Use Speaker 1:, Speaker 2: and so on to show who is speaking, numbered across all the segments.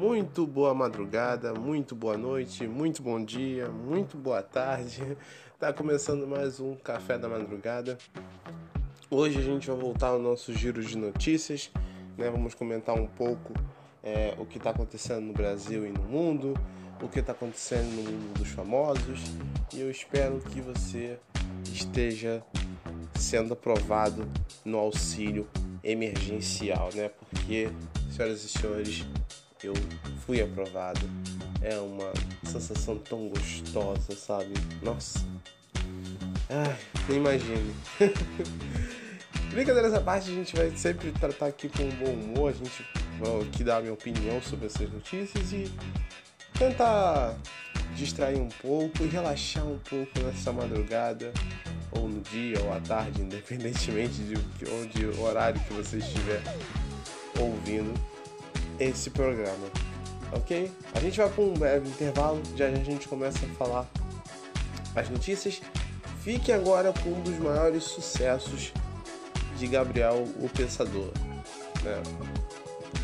Speaker 1: Muito boa madrugada, muito boa noite, muito bom dia, muito boa tarde. Tá começando mais um Café da Madrugada. Hoje a gente vai voltar ao nosso giro de notícias, né? Vamos comentar um pouco é, o que está acontecendo no Brasil e no mundo, o que está acontecendo no mundo dos famosos. E eu espero que você esteja sendo aprovado no auxílio emergencial, né? Porque, senhoras e senhores, eu fui aprovado. É uma sensação tão gostosa, sabe? Nossa. Ai, nem imagine. Brincadeiras à parte, a gente vai sempre tratar aqui com um bom humor. A gente vai aqui dar a minha opinião sobre essas notícias e tentar distrair um pouco e relaxar um pouco nessa madrugada, ou no dia, ou à tarde, independentemente de onde o horário que você estiver ouvindo esse programa, ok? A gente vai para um breve intervalo, já, já a gente começa a falar as notícias. Fique agora com um dos maiores sucessos de Gabriel o Pensador. Né?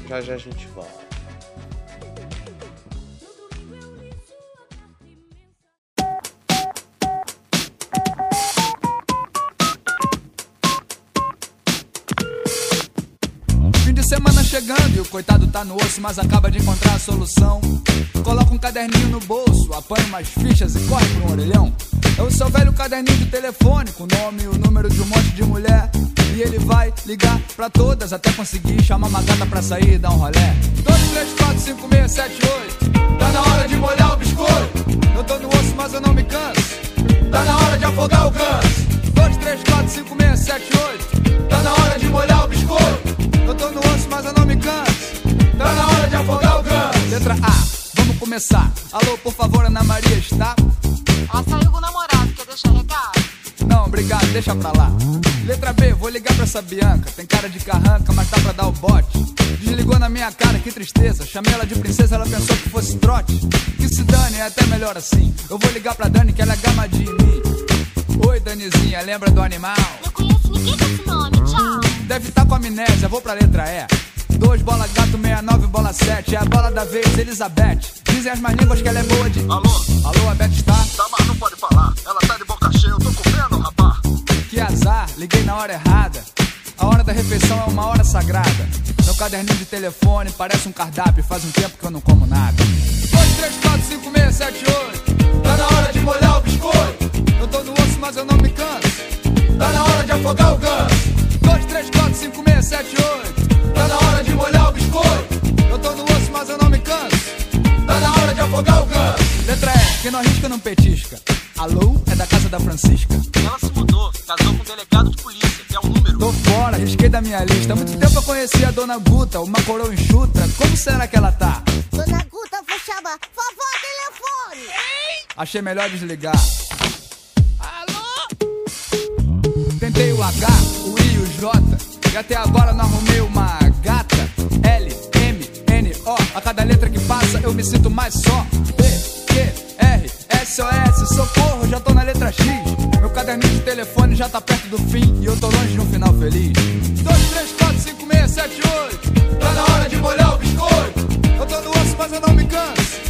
Speaker 1: Já já a gente volta.
Speaker 2: Chegando e o coitado tá no osso, mas acaba de encontrar a solução. Coloca um caderninho no bolso, apanha umas fichas e corre pro um orelhão. É o seu velho caderninho de telefone, com o nome e o número de um monte de mulher. E ele vai ligar pra todas até conseguir chamar uma gata pra sair e dar um rolé. 2, 3, 4, 5, 6, 7, 8. Tá na hora de molhar o biscoito. Eu tô no osso, mas eu não me canso. Tá na hora de afogar o ganso. 2, 3, 4, 5, 6, 7, 8. Tá na hora de molhar o biscoito. Eu tô no osso, mas eu não me canso. Tá na hora de afogar o ganso. Letra A, vamos começar. Alô, por favor, Ana Maria está?
Speaker 3: Ela saiu com o namorado, quer deixar recado?
Speaker 2: Não, obrigado, deixa pra lá. Letra B, vou ligar pra essa Bianca. Tem cara de carranca, mas tá pra dar o bote. Desligou na minha cara, que tristeza. Chamei ela de princesa, ela pensou que fosse trote. Que se dane, é até melhor assim. Eu vou ligar pra Dani, que ela é gamadinha em mim. Oi, Danizinha, lembra do animal?
Speaker 3: Não conheço ninguém com esse nome, tchau.
Speaker 2: Deve estar tá com amnésia, vou pra letra E. 2 bola gato, 69 bola 7. É a bola da vez, Elizabeth. Dizem as manínguas que ela é boa de.
Speaker 4: Alô?
Speaker 2: Alô, a Beth está?
Speaker 4: Tá, mas não pode falar. Ela tá de boca cheia, eu tô comendo, rapá.
Speaker 2: Que azar, liguei na hora errada. A hora da refeição é uma hora sagrada. Meu caderninho de telefone parece um cardápio. Faz um tempo que eu não como nada. 2, 3, 4, 5, 6, 7, 8. Tá na hora de molhar o biscoito. Eu tô no osso, mas eu não me canso. Tá na hora de afogar o ganso. 2, 3, 4, 5, 6, 7, 8. Tá na hora de molhar o biscoito. Eu tô no osso, mas eu não me canso. Tá na hora de afogar o ganso. Letra E, quem não arrisca não petisca. Alô, é da casa da Francisca.
Speaker 4: Ela se mudou, casou com um delegado de polícia, que é o número.
Speaker 2: Tô fora, risquei da minha lista. Há muito tempo eu conheci a dona Guta, uma coroa enxuta. Como será que ela tá?
Speaker 3: Dona Guta, vou chamar. Vovó, telefone.
Speaker 2: Achei melhor desligar.
Speaker 3: Alô?
Speaker 2: Tentei o H, o o J. E até agora não arrumei uma gata. L, M, N, O. A cada letra que passa eu me sinto mais só. B, Q, R, S, O, S. Socorro, já tô na letra X. Meu caderninho de telefone já tá perto do fim. E eu tô longe de um final feliz. 2, 3, 4, 5, 6, 7, 8. Tá na hora de molhar o biscoito. Eu tô no osso, mas eu não me canso.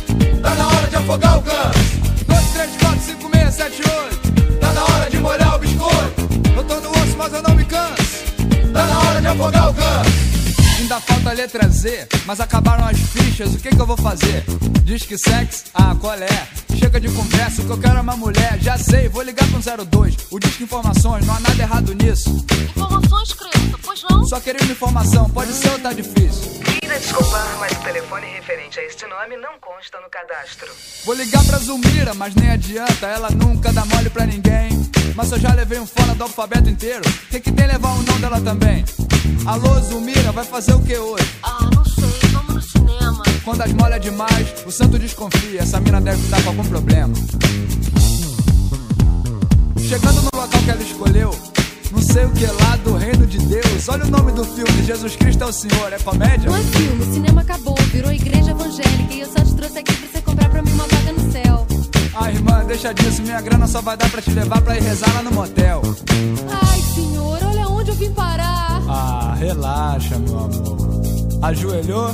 Speaker 2: Tá na hora de afogar o ganso. 2, 3, 4, 5, 6, 7, 8. Tá na hora de molhar afogar o ganso. Ainda falta a letra Z, mas acabaram as fichas, o que que eu vou fazer? Diz que sexo? Ah, qual é? Chega de conversa, o que eu quero é uma mulher. Já sei, vou ligar pro 02. O disco informações, não há nada errado nisso.
Speaker 3: Informações, criança, pois não?
Speaker 2: Só uma informação, pode ser ou tá difícil?
Speaker 5: Queira desculpar, mas o telefone referente a este nome não consta no cadastro.
Speaker 2: Vou ligar pra Zulmira, mas nem adianta, ela nunca dá mole pra ninguém. Mas eu já levei um fora do alfabeto inteiro, tem que ter levar o nome dela também. Alô, Zulmira, vai fazer o que hoje?
Speaker 3: Ah, não sei, vamos no cinema.
Speaker 2: Quando as molha demais, o santo desconfia, essa mina deve estar com algum problema. Chegando no local que ela escolheu, não sei o que lá do reino de Deus. Olha o nome do filme, Jesus Cristo é o Senhor, é comédia?
Speaker 6: Não é filme, o cinema acabou, virou igreja evangélica e eu só te trouxe aqui pra você comprar pra mim uma vaga no céu.
Speaker 2: Ah, irmã, deixa disso, minha grana só vai dar pra te levar pra ir rezar lá no motel.
Speaker 6: Ai, senhor, olha onde eu vim parar.
Speaker 2: Ah, relaxa, meu amor. Ajoelhou?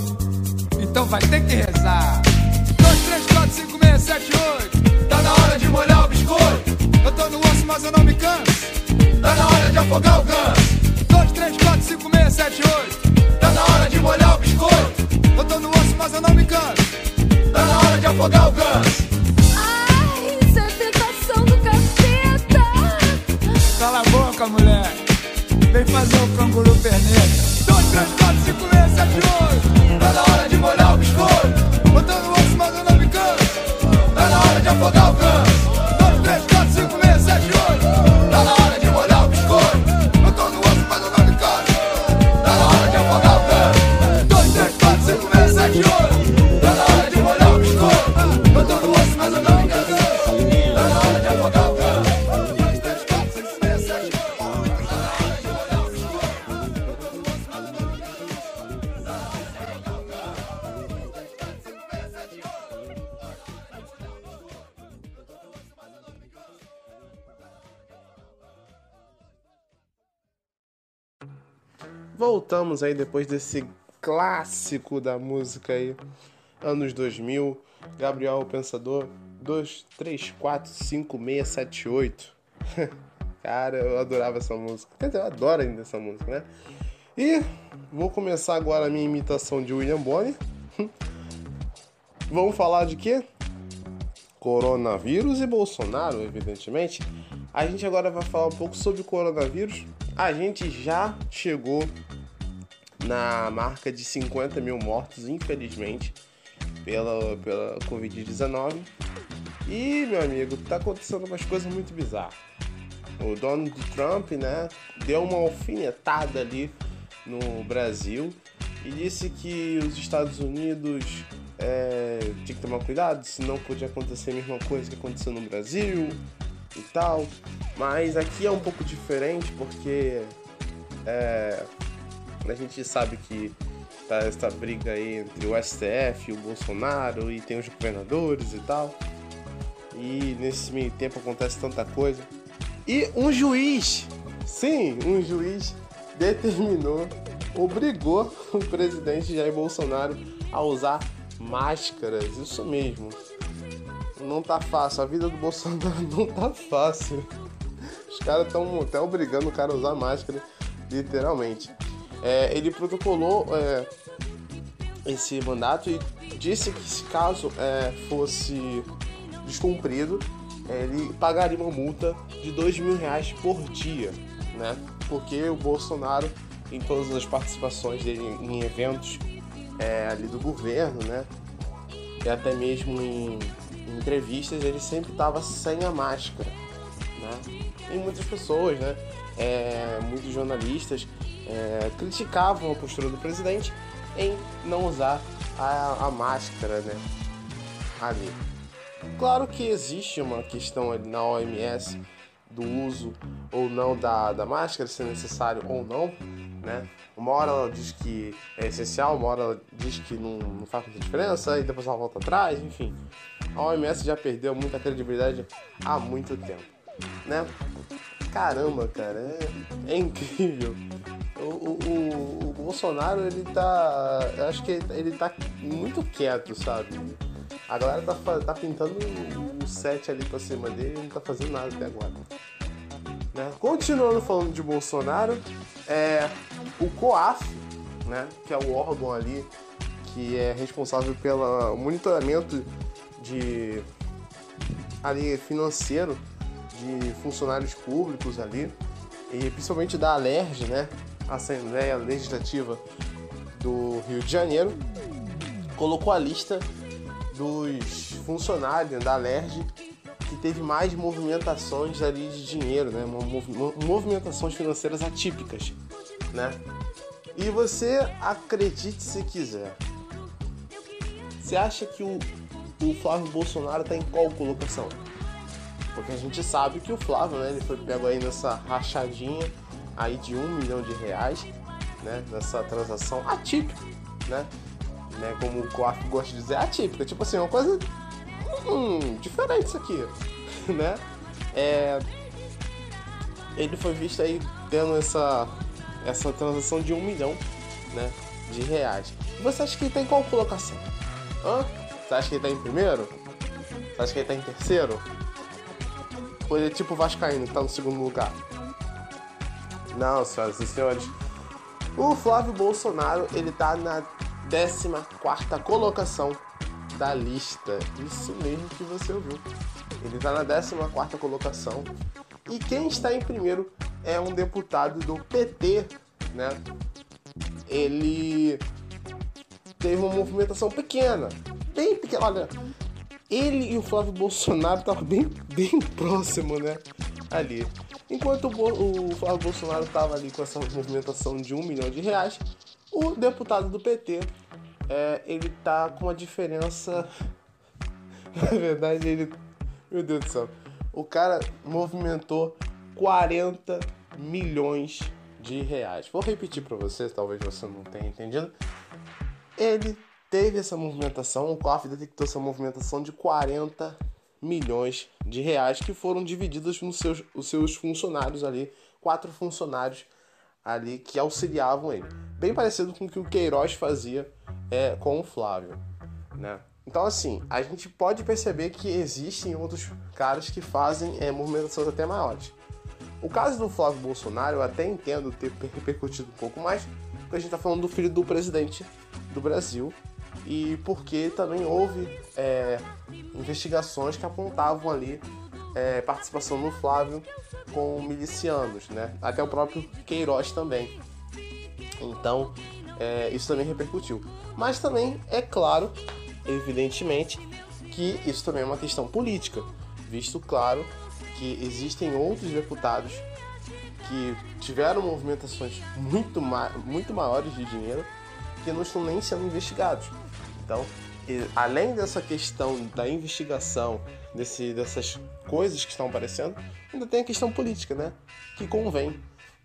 Speaker 2: Então vai ter que rezar. 2, 3, 4, 5, 6, 7, 8. Tá na hora de molhar o biscoito. Eu tô no osso, mas eu não me canso. Tá na hora de afogar o ganso. 2, 3, 4, 5, 6, 7, 8. Tá na hora de molhar o biscoito. Eu tô no osso, mas eu não me canso. Tá na hora de afogar o ganso.
Speaker 6: Ai, isso é tentação do capeta.
Speaker 2: Cala a boca, mulher. Vem fazer o canguru perneta. 2, 3, 4, 5, 6, 7, 8. Tá na hora de molhar o biscoito. Botando
Speaker 1: Voltamos aí depois desse clássico da música aí, anos 2000, Gabriel o Pensador, 2, 3, 4, 5, 6, 7, 8. Cara, eu adorava essa música. Quer dizer, eu adoro ainda essa música, né? E vou começar agora a minha imitação de William Bonner. Vamos falar de quê? Coronavírus e Bolsonaro, evidentemente. A gente agora vai falar um pouco sobre o coronavírus. A gente já chegou na marca de 50 mil mortos, infelizmente, pela, pela Covid-19. E, meu amigo, tá acontecendo umas coisas muito bizarras. O Donald Trump, né, deu uma alfinetada ali no Brasil e disse que os Estados Unidos é, tinha que tomar cuidado, senão podia acontecer a mesma coisa que aconteceu no Brasil e tal. Mas aqui é um pouco diferente porque é, a gente sabe que tá essa briga aí entre o STF e o Bolsonaro e tem os governadores e tal. E nesse meio tempo acontece tanta coisa. E um juiz, sim, um juiz determinou, obrigou o presidente Jair Bolsonaro a usar máscaras. Isso mesmo. Não tá fácil, a vida do Bolsonaro não tá fácil. Os caras estão até obrigando o cara a usar máscara, literalmente. É, ele protocolou é, esse mandato e disse que se caso é, fosse descumprido, é, ele pagaria uma multa de dois mil reais por dia, né? Porque o Bolsonaro, em todas as participações dele em eventos é, ali do governo, né? E até mesmo em, em entrevistas, ele sempre estava sem a máscara, né? E muitas pessoas, né? É, muitos jornalistas é, criticavam a postura do presidente em não usar a, a máscara, né? Ali. Claro que existe uma questão ali na OMS do uso ou não da, da máscara, se é necessário ou não, né? Uma hora ela diz que é essencial, uma hora ela diz que não, não faz muita diferença, e depois ela volta atrás, enfim. A OMS já perdeu muita credibilidade há muito tempo, né? Caramba, cara, é, é incrível. O, o, o, o Bolsonaro, ele tá. Acho que ele tá muito quieto, sabe? A galera tá, tá pintando um set ali pra cima dele e não tá fazendo nada até agora. Né? Continuando falando de Bolsonaro, é o COAF, né, que é o órgão ali que é responsável pelo monitoramento de ali financeiro de funcionários públicos ali e principalmente da Alerj, né, Assembleia Legislativa do Rio de Janeiro, colocou a lista dos funcionários da Alerj que teve mais movimentações ali de dinheiro, né? Mov- mov- Movimentações financeiras atípicas, né? E você acredite se quiser. Você acha que o, o Flávio Bolsonaro tá em qual colocação? Porque a gente sabe que o Flávio, né? Ele foi pego aí nessa rachadinha aí de um milhão de reais, né? Nessa transação atípica, né? né? Como o Coaf gosta de dizer, atípica. Tipo assim, uma coisa hum, diferente isso aqui, né? É, ele foi visto aí tendo essa, essa transação de um milhão né, de reais. Você acha que ele tá em qual colocação? Hã? Você acha que ele tá em primeiro? Você acha que ele tá em terceiro? Ou ele é tipo Vascaíno, que tá no segundo lugar? Não, senhoras e senhores. O Flávio Bolsonaro, ele tá na 14 colocação da lista. Isso mesmo que você ouviu. Ele tá na 14 colocação. E quem está em primeiro é um deputado do PT, né? Ele teve uma movimentação pequena, bem pequena. Olha, ele e o Flávio Bolsonaro estavam bem, bem próximo, né? Ali. Enquanto o, o Flávio Bolsonaro estava ali com essa movimentação de um milhão de reais, o deputado do PT, é, ele tá com uma diferença. Na verdade, ele. Meu Deus do céu. O cara movimentou 40 milhões de reais. Vou repetir para você, talvez você não tenha entendido. Ele teve essa movimentação, o COF detectou essa movimentação de 40 milhões de reais que foram divididos nos seus, os seus funcionários ali, quatro funcionários ali que auxiliavam ele. Bem parecido com o que o Queiroz fazia é, com o Flávio, né? Então, assim, a gente pode perceber que existem outros caras que fazem é, movimentações até maiores. O caso do Flávio Bolsonaro, eu até entendo ter repercutido um pouco mais, porque a gente está falando do filho do presidente do Brasil e porque também houve é, investigações que apontavam ali é, participação do Flávio com milicianos, né? Até o próprio Queiroz também. Então, é, isso também repercutiu. Mas também é claro, evidentemente, que isso também é uma questão política, visto claro que existem outros deputados que tiveram movimentações muito, ma muito maiores de dinheiro que não estão nem sendo investigados. Então, e, além dessa questão da investigação, desse, dessas coisas que estão aparecendo, ainda tem a questão política, né? Que convém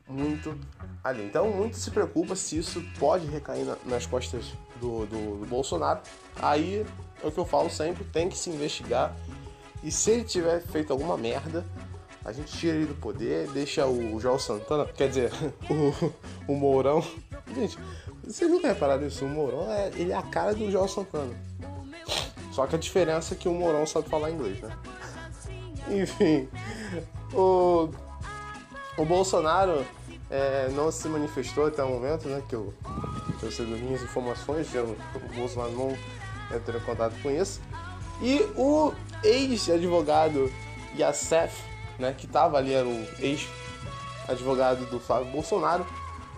Speaker 1: muito ali. Então, muito se preocupa se isso pode recair na, nas costas do, do, do Bolsonaro. Aí é o que eu falo sempre: tem que se investigar. E se ele tiver feito alguma merda, a gente tira ele do poder, deixa o João Santana, quer dizer, o, o Mourão. Gente, vocês nunca repararam isso? O Mourão é, ele é a cara do João Santana. Só que a diferença é que o Mourão sabe falar inglês, né? Enfim, o, o Bolsonaro é, não se manifestou até o momento, né? Que eu, que eu sei das minhas informações, eu, o Bolsonaro não entrou em contato com isso. E o ex-advogado Yassef, né, que estava ali, era o ex-advogado do Flávio Bolsonaro,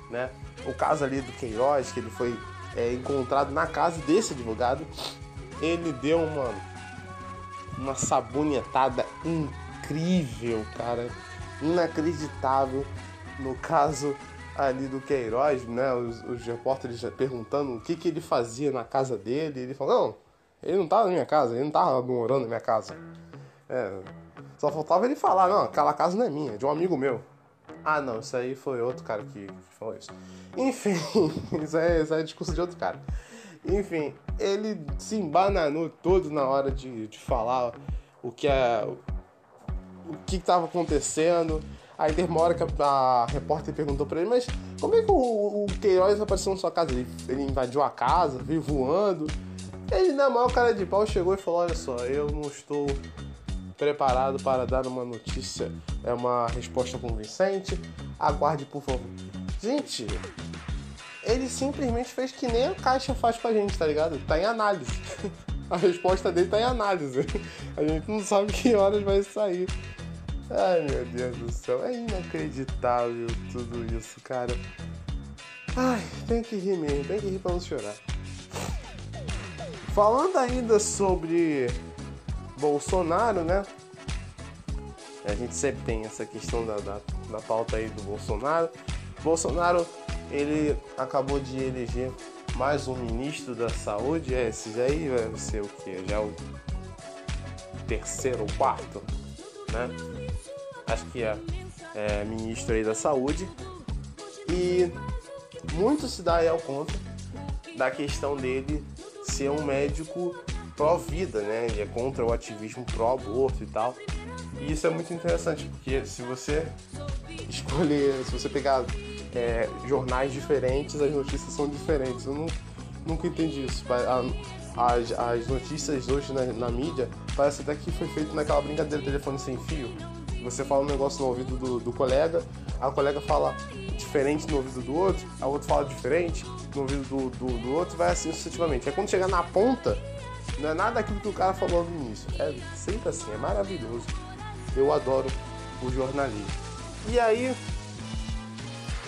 Speaker 1: né, o caso ali do Queiroz, que ele foi é, encontrado na casa desse advogado, ele deu uma, uma sabonetada incrível, cara, inacreditável, no caso ali do Queiroz, né, os, os repórteres perguntando o que, que ele fazia na casa dele, ele falou, não, ele não tava na minha casa, ele não tava morando na minha casa. É, só faltava ele falar, não, aquela casa não é minha, é de um amigo meu. Ah, não, isso aí foi outro cara que falou isso. Enfim, isso é, isso é discurso de outro cara. Enfim, ele se embananou todo na hora de, de falar o que é. O que estava acontecendo. Aí teve uma hora que a, a repórter perguntou pra ele, mas como é que o, o Queiroz apareceu na sua casa? Ele, ele invadiu a casa, veio voando. Ele, na maior cara de pau, chegou e falou: Olha só, eu não estou preparado para dar uma notícia, é uma resposta convincente. Aguarde, por favor. Gente, ele simplesmente fez que nem a caixa faz com a gente, tá ligado? Tá em análise. A resposta dele tá em análise. A gente não sabe que horas vai sair. Ai meu Deus do céu, é inacreditável tudo isso, cara. Ai, tem que rir mesmo, tem que rir pra não chorar. Falando ainda sobre Bolsonaro, né? A gente sempre tem essa questão da, da, da pauta aí do Bolsonaro. Bolsonaro, ele acabou de eleger mais um ministro da saúde. É, esse aí vai ser o quê? Já é o terceiro ou quarto, né? Acho que é, é ministro aí da saúde. E muito se dá aí ao conta da questão dele ser um médico pró-vida, né? Ele é contra o ativismo pró-aborto e tal. E isso é muito interessante, porque se você escolher, se você pegar é, jornais diferentes, as notícias são diferentes. Eu não, nunca entendi isso. As, as notícias hoje na, na mídia parece até que foi feito naquela brincadeira telefone sem fio. Você fala um negócio no ouvido do, do colega, a colega fala diferente no ouvido do outro, a outro fala diferente no ouvido do, do, do outro vai assim sucessivamente. Aí quando chegar na ponta, não é nada daquilo que o cara falou no início. É sempre assim, é maravilhoso. Eu adoro o jornalismo. E aí,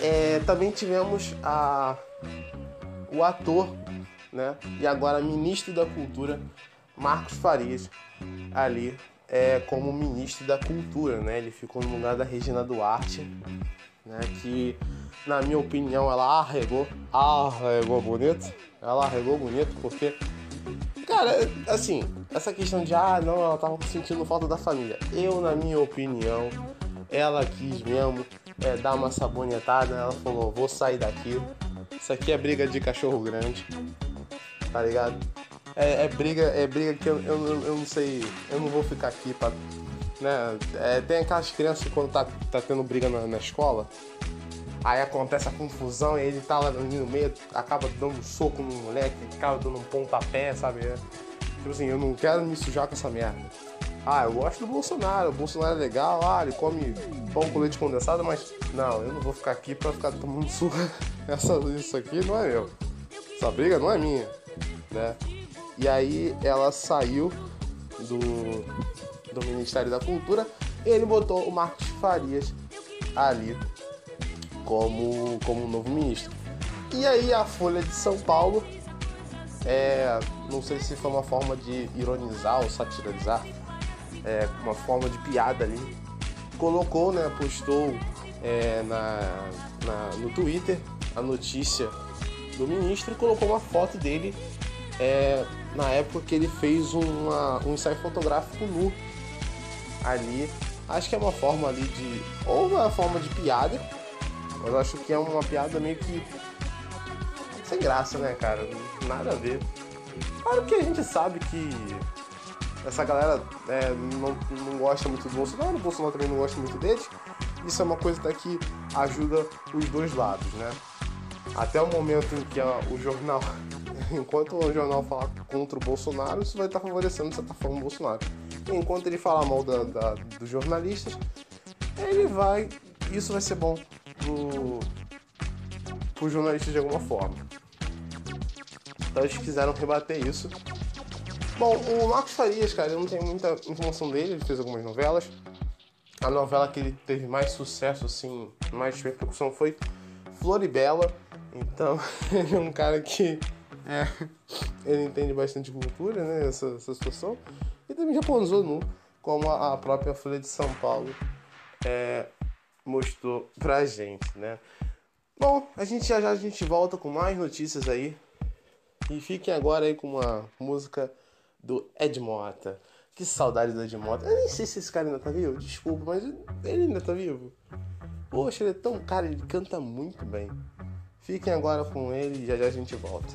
Speaker 1: é, também tivemos a, o ator, né? E agora ministro da Cultura, Marcos Farias, ali é, como ministro da Cultura, né? Ele ficou no lugar da Regina Duarte, né? Que, na minha opinião, ela arregou, arregou bonito. Ela arregou bonito porque Cara, assim, essa questão de ah, não, ela tava sentindo falta da família. Eu, na minha opinião, ela quis mesmo é, dar uma sabonetada. Ela falou: vou sair daqui. Isso aqui é briga de cachorro grande. Tá ligado? É, é briga, é briga que eu, eu, eu não sei, eu não vou ficar aqui pra. Né? É, tem aquelas crianças que quando tá, tá tendo briga na, na escola, Aí acontece a confusão e ele tá lá no meio, acaba dando um soco no moleque, acaba dando um pontapé, sabe? É, Tipo assim, eu não quero me sujar com essa merda. Ah, eu gosto do Bolsonaro, o Bolsonaro é legal, ah, ele come pão com leite condensado, mas não, eu não vou ficar aqui pra ficar tomando surra. Essa, isso aqui não é meu. Essa briga não é minha, né? E aí ela saiu do, do Ministério da Cultura e ele botou o Marcos Farias ali como, como novo ministro. E aí a Folha de São Paulo, é, não sei se foi uma forma de ironizar ou satirizar, é, uma forma de piada ali, colocou, né, postou é, na, na- no Twitter a notícia do ministro e colocou uma foto dele é, na época que ele fez uma, um ensaio fotográfico nu ali. Acho que é uma forma ali de. Ou uma forma de piada, mas eu acho que é uma piada meio que. sem graça, né, cara? Nada a ver. Claro que a gente sabe que essa galera é, não, não gosta muito do Bolsonaro, o Bolsonaro também não gosta muito deles. Isso é uma coisa até que ajuda os dois lados, né? Até o momento em que o jornal, enquanto o jornal falar contra o Bolsonaro, isso vai estar favorecendo de certa forma o Bolsonaro. Enquanto ele falar mal da, da- dos jornalistas, ele vai. Isso vai ser bom pro, pro jornalista de alguma forma. Então eles quiseram rebater isso. Bom, o Marcos Farias, cara, eu não tenho muita informação dele, ele fez algumas novelas. A novela que ele teve mais sucesso, assim, mais repercussão foi Floribela. Então, ele é um cara que é, ele entende bastante cultura, né? Essa, essa situação. E também já pousou nu, como a, própria Folha de São Paulo é, mostrou pra gente, né? Bom, a gente já já a gente volta com mais notícias aí. E fiquem agora aí com uma música do Ed Mota. Que saudade do Ed Mota. Eu nem sei se esse cara ainda tá vivo, desculpa, mas ele ainda tá vivo. Poxa, ele é tão cara, ele canta muito bem. Fiquem agora com ele e já já a gente volta.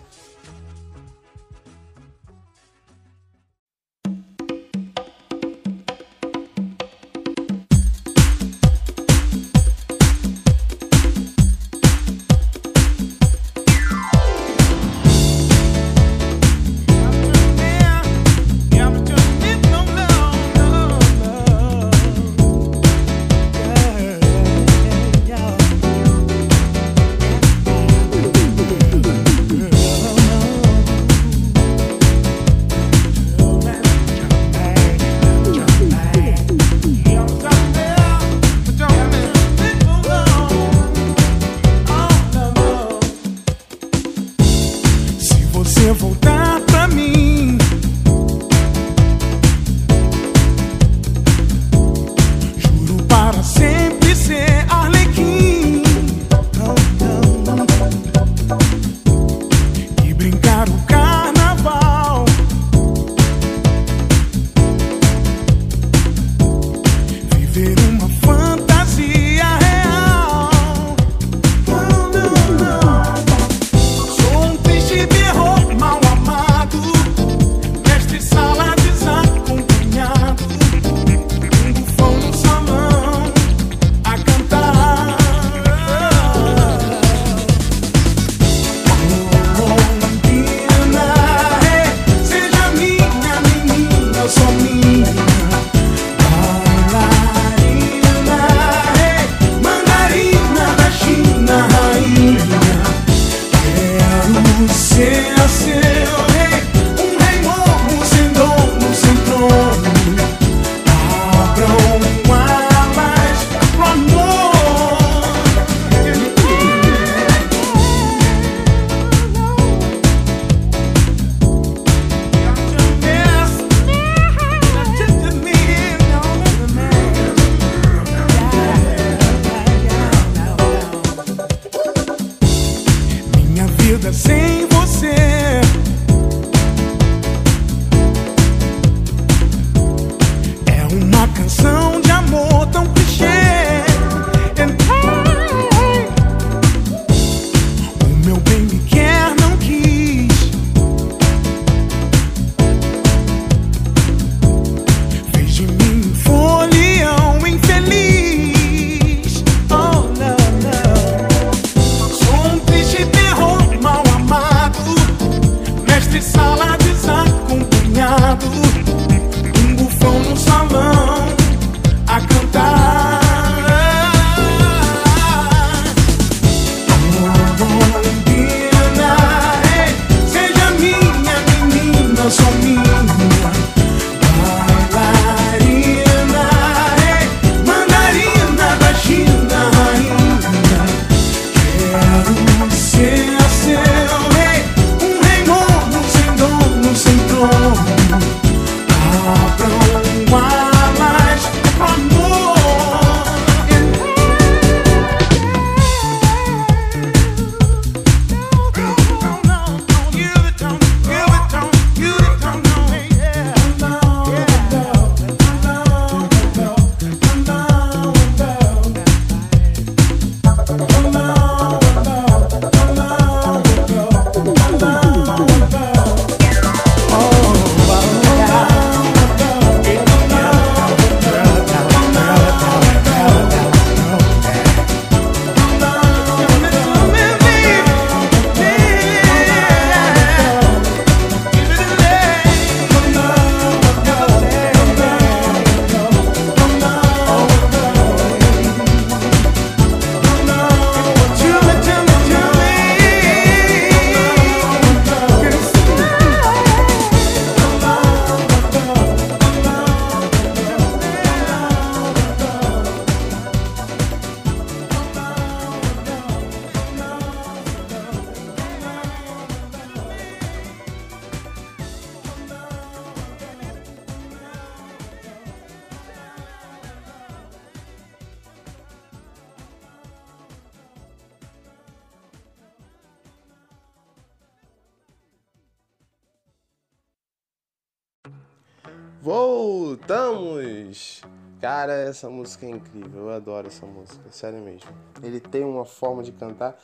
Speaker 1: Essa música é incrível, eu adoro essa música, sério mesmo. Ele tem uma forma de cantar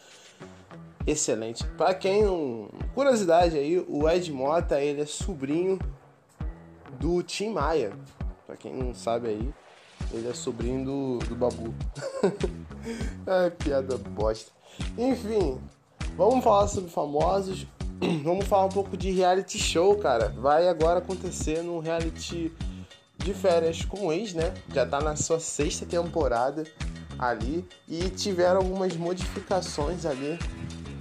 Speaker 1: excelente. Para quem não. Curiosidade aí, o Ed Mota ele é sobrinho do Tim Maia. Pra quem não sabe aí, ele é sobrinho do, do Babu. Ai, piada bosta. Enfim, vamos falar sobre famosos. Vamos falar um pouco de reality show, cara. Vai agora acontecer num reality de férias com o ex, né? Já tá na sua sexta temporada ali e tiveram algumas modificações ali,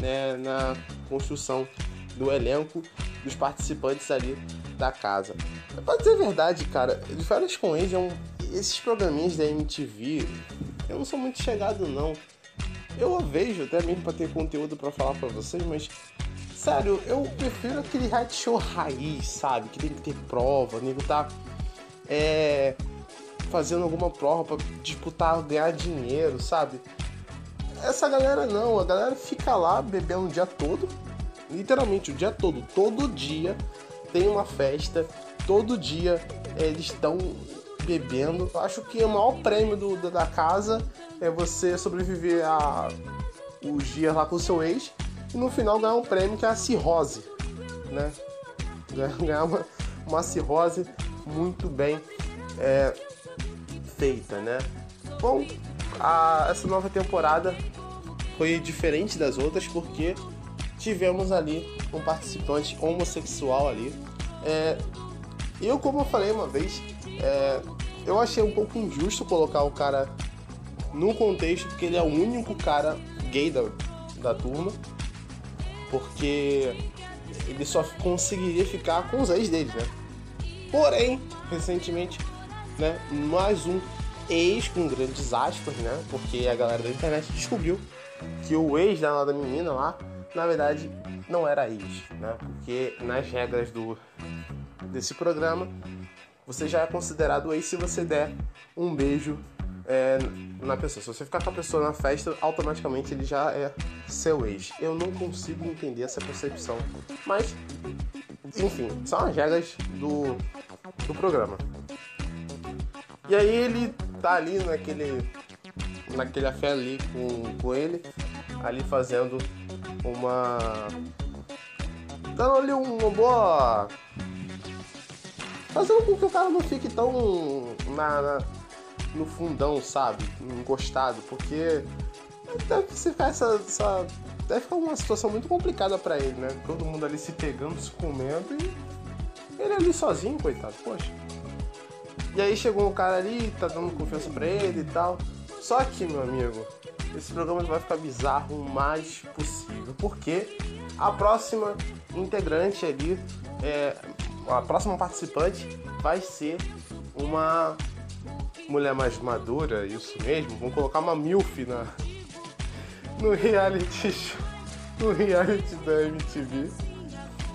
Speaker 1: né, na construção do elenco dos participantes ali da casa. Pra dizer a verdade, cara, de férias com ex é um esses programinhas da MTV, eu não sou muito chegado não. Eu vejo até mesmo para ter conteúdo para falar para vocês, mas sério, eu prefiro aquele reality show raiz, sabe? Que tem que ter prova, o nego tá é, fazendo alguma prova para disputar, ganhar dinheiro, sabe? Essa galera não, a galera fica lá bebendo o dia todo, literalmente o dia todo, todo dia tem uma festa, todo dia eles estão bebendo. Acho que o maior prêmio do, da casa é você sobreviver a os dias lá com o seu ex e no final ganhar um prêmio que é a cirrose, né? Ganhar uma, uma cirrose muito bem é, feita, né? Bom, a, essa nova temporada foi diferente das outras porque tivemos ali um participante homossexual ali. É, eu, como eu falei uma vez, é, eu achei um pouco injusto colocar o cara no contexto porque ele é o único cara gay da, da turma, porque ele só conseguiria ficar com os ex dele, né? Porém, recentemente, né, mais um ex com grandes aspas, né? Porque a galera da internet descobriu que o ex da, da menina lá, na verdade, não era ex, né? Porque nas regras do desse programa, você já é considerado ex se você der um beijo é, na pessoa. Se você ficar com a pessoa na festa, automaticamente ele já é seu ex. Eu não consigo entender essa percepção. Mas, enfim, são as regras do, do programa. E aí ele tá ali naquele. naquele afé ali com, com ele, ali fazendo uma. dando ali uma boa fazendo com que o cara não fique tão na, na no fundão, sabe? Encostado, porque deve ficar essa, essa, deve ficar uma situação muito complicada para ele, né? Todo mundo ali se pegando, se comendo e ele ali sozinho, coitado, poxa. E aí chegou um cara ali, tá dando confiança pra ele e tal. Só que, meu amigo, esse programa vai ficar bizarro o mais possível, porque a próxima integrante ali é, a próxima participante vai ser uma mulher mais madura, isso mesmo. Vamos colocar uma MILF na, no reality show, no reality da MTV.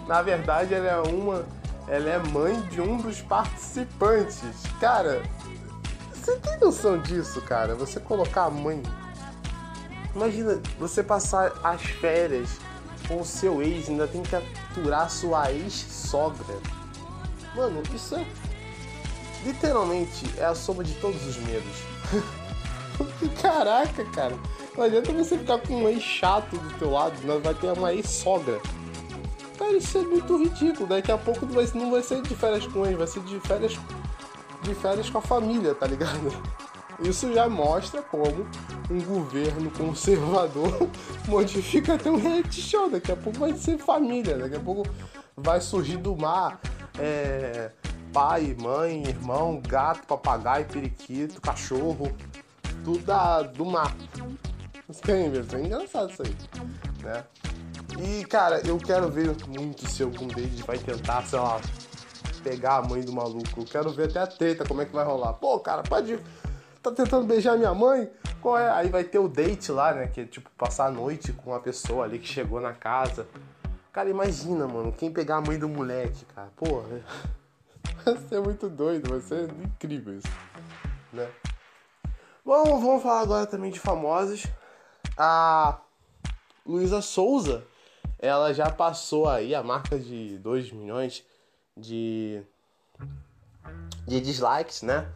Speaker 1: Na verdade, ela é uma, ela é mãe de um dos participantes. Cara, você tem noção disso, cara? Você colocar a mãe. Imagina você passar as férias com o seu ex, ainda tem que aturar sua ex-sogra. Mano, isso é. Literalmente é a soma de todos os medos. Caraca, cara. Não adianta você ficar com um ex chato do teu lado, não vai ter uma ex-sogra. Cara, isso é muito ridículo. Daqui a pouco não vai, ser de férias com ele, vai ser de férias, de férias com a família, tá ligado? Isso já mostra como um governo conservador modifica até um reality show. Daqui a pouco vai ser família, daqui a pouco vai surgir do mar é, pai, mãe, irmão, gato, papagaio, periquito, cachorro, tudo da, do mar. Tem, é engraçado isso aí, né? E, cara, eu quero ver muito se algum deles vai tentar, sei lá, pegar a mãe do maluco. Eu quero ver até a treta, como é que vai rolar. Pô, cara, pode. Tá tentando beijar minha mãe? Qual é? Aí vai ter o date lá, né? Que é tipo passar a noite com uma pessoa ali que chegou na casa. Cara, imagina, mano, quem pegar a mãe do moleque, cara. Porra. Vai ser muito doido, vai ser incrível isso. Né? Bom, vamos falar agora também de famosos. A Luísa Souza, ela já passou aí a marca de 2 milhões de de dislikes, né?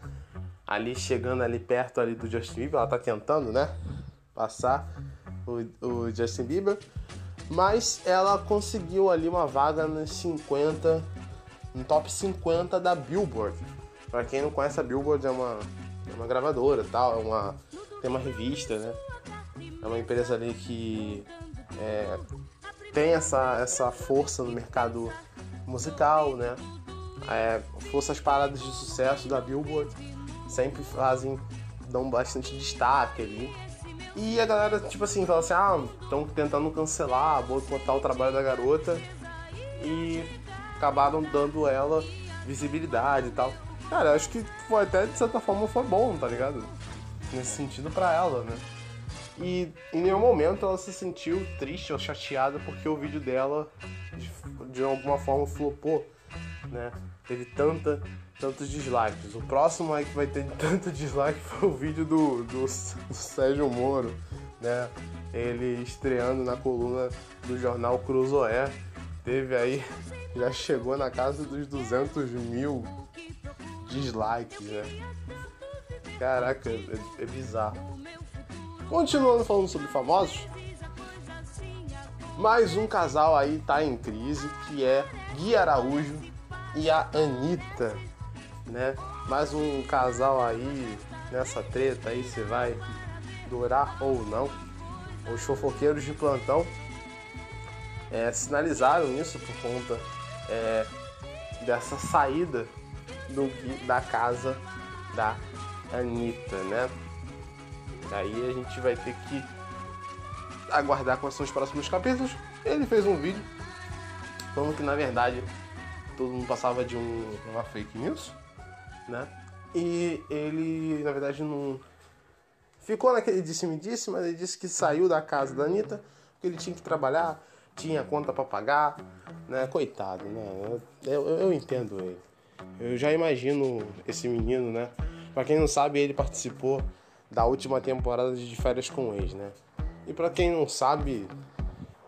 Speaker 1: Ali chegando ali perto ali do Justin Bieber, ela tá tentando, né? Passar o, o Justin Bieber. Mas ela conseguiu ali uma vaga nos 50, no top 50 da Billboard. Pra quem não conhece, a Billboard é uma, é uma gravadora tal, é uma, tem uma revista, né? É uma empresa ali que é, tem essa, essa força no mercado musical, né? É, forças paradas de sucesso da Billboard sempre fazem, dão bastante destaque ali. E a galera, tipo assim, fala assim, ah, estão tentando cancelar, botar o trabalho da garota e acabaram dando ela visibilidade e tal. Cara, acho que foi até de certa forma foi bom, tá ligado? Nesse sentido pra ela, né? E em nenhum momento ela se sentiu triste ou chateada porque o vídeo dela de, alguma forma flopou, né? Teve tanta, tantos dislikes. O próximo aí que vai ter tanto dislike foi o vídeo do, do, do Sérgio Moro, né? Ele estreando na coluna do jornal Cruzoé. Teve aí, já chegou na casa dos 200 mil dislikes, né? Caraca, é, é bizarro. Continuando falando sobre famosos, mais um casal aí tá em crise, que é Gui Araújo e a Anitta, né? Mais um casal aí nessa treta aí, se vai durar ou não. Os fofoqueiros de plantão é, sinalizaram isso por conta é, dessa saída do, da casa da Anitta, né? Aí a gente vai ter que aguardar quais são os próximos capítulos. Ele fez um vídeo falando que na verdade todo mundo passava de um, uma fake news, né? E ele na verdade não ficou naquele disse-me-disse, mas ele disse que saiu da casa da Anitta porque ele tinha que trabalhar, tinha conta para pagar, né? Coitado, né? Eu, eu, eu entendo ele. Eu já imagino esse menino, né? Pra quem não sabe, ele participou da última temporada de Férias com Ex, né? E pra quem não sabe,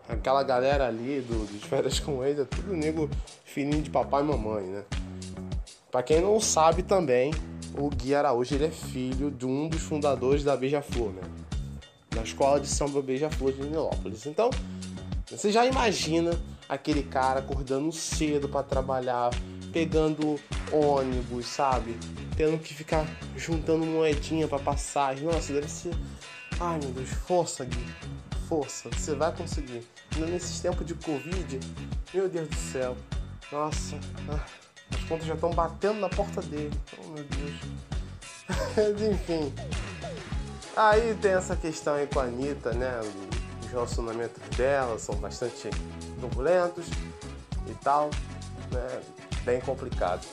Speaker 1: aquela galera ali do, de Férias com Ex é tudo nego filhinho de papai e mamãe, né? Pra quem não sabe também, o Gui Araújo ele é filho de um dos fundadores da Beija-Flor, né? Na escola de samba Beija-Flor de Nilópolis. Então, você já imagina aquele cara acordando cedo para trabalhar, pegando ônibus, sabe? Tendo que ficar juntando moedinha para passagem. Nossa, deve ser. Ai meu Deus, força, Gui. Força, você vai conseguir. Ainda nesses tempos de Covid, meu Deus do céu. Nossa, ah, as contas já estão batendo na porta dele. Oh meu Deus. Enfim. Aí tem essa questão aí com a Anitta, né? Os relacionamentos dela são bastante turbulentos e tal, né? Bem complicado.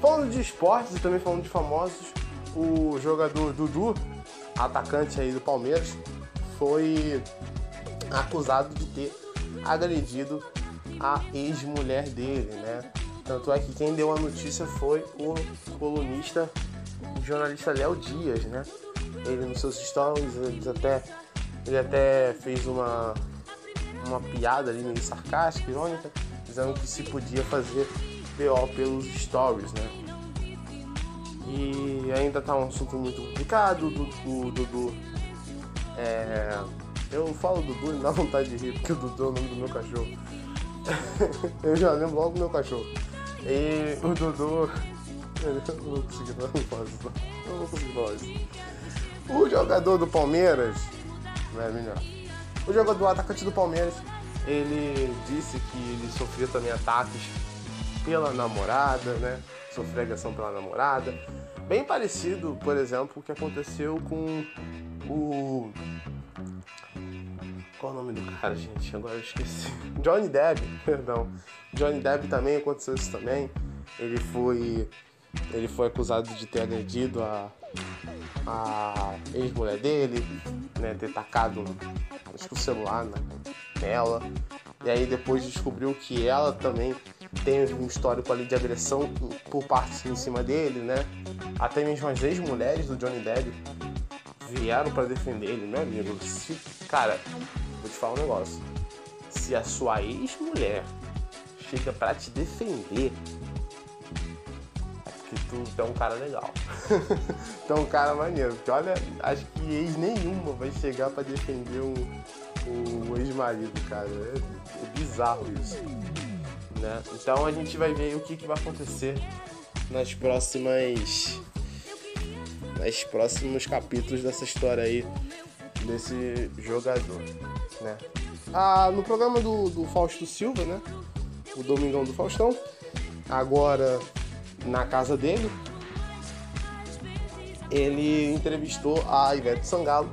Speaker 1: Falando de esportes e também falando de famosos, o jogador Dudu, atacante aí do Palmeiras, foi acusado de ter agredido a ex-mulher dele, né? Tanto é que quem deu a notícia foi o colunista o jornalista Léo Dias, né? Ele nos seus stories, ele até, ele até fez uma, uma piada ali meio sarcástica, irônica, dizendo que se podia fazer BO pelos stories, né? E ainda tá um assunto muito complicado, o Dudu. É, eu falo Dudu e dá vontade de rir, porque o Dudu é o nome do meu cachorro. eu já lembro logo do meu cachorro. E o Dudu. Eu não vou conseguir falar, posso, não. vou conseguir falar isso. O jogador do Palmeiras. Não é melhor. O jogador atacante do Palmeiras, ele disse que ele sofria também ataques pela namorada, né? Sofreu agressão pela namorada. Bem parecido, por exemplo, o que aconteceu com o. Qual o nome do cara, gente? Agora eu esqueci. Johnny Depp, perdão. Johnny Depp também aconteceu isso também. Ele foi. Ele foi acusado de ter agredido a, a ex-mulher dele, né? Ter tacado acho que o celular né, nela. E aí depois descobriu que ela também tem um histórico ali de agressão por parte em cima dele, né? Até mesmo as ex-mulheres do Johnny Depp vieram para defender ele, meu amigo. Se, cara, vou te falar um negócio. Se a sua ex-mulher chega para te defender, é porque tu, tu é um cara legal. tu é um cara maneiro. Porque olha, acho que ex nenhuma vai chegar pra defender um, um ex-marido, cara. É, é bizarro isso. Né? Então a gente vai ver o que, que vai acontecer nas próximas. Nos próximos capítulos dessa história aí desse jogador, né? Ah, no programa do, do Fausto Silva, né? O Domingão do Faustão, agora na casa dele, ele entrevistou a Ivete Sangalo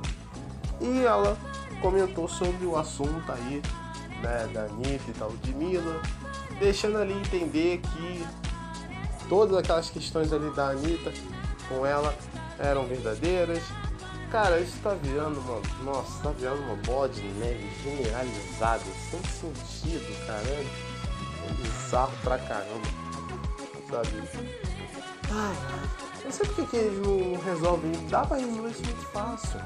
Speaker 1: e ela comentou sobre o assunto aí, né, da Anitta e tal, de Mila, deixando ali entender que todas aquelas questões ali da Anitta com ela eram verdadeiras. Cara, isso tá virando uma. Nossa, tá virando uma bola de neve generalizada, sem sentido, cara. É bizarro pra caramba. Sabe? Ai, eu sei por que eles não resolvem. Dá pra resolver isso muito fácil.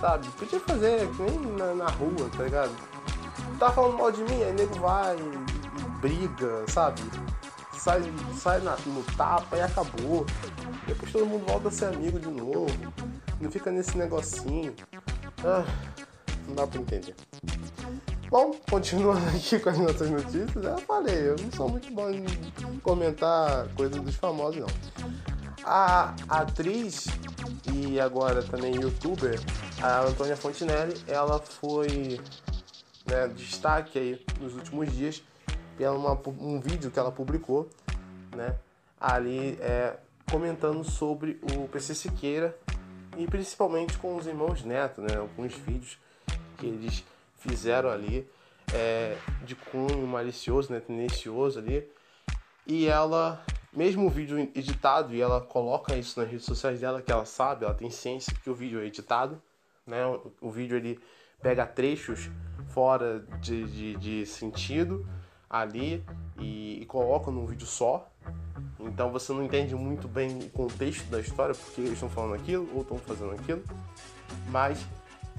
Speaker 1: Sabe? Podia fazer que nem na, na rua, tá ligado? Tá falando mal de mim, aí nego vai briga, sabe? Sai, sai na, no tapa e acabou. Depois todo mundo volta a ser amigo de novo. Não fica nesse negocinho. Ah, não dá pra entender. Bom, continuando aqui com as nossas notícias, eu falei, eu não sou muito bom em comentar coisas dos famosos, não. A atriz e agora também youtuber, a Antônia Fontinelli, ela foi né, destaque aí nos últimos dias pelo uma, um vídeo que ela publicou, né, ali é, comentando sobre o PC Siqueira e principalmente com os irmãos Neto, né, alguns vídeos que eles fizeram ali é, de cunho malicioso, né, tendencioso ali, e ela mesmo o vídeo editado e ela coloca isso nas redes sociais dela que ela sabe, ela tem ciência que o vídeo é editado, né? O, o vídeo ele pega trechos fora de, de, de sentido ali e, e, coloca num vídeo só. Então você não entende muito bem o contexto da história, porque eles estão falando aquilo ou estão fazendo aquilo. Mas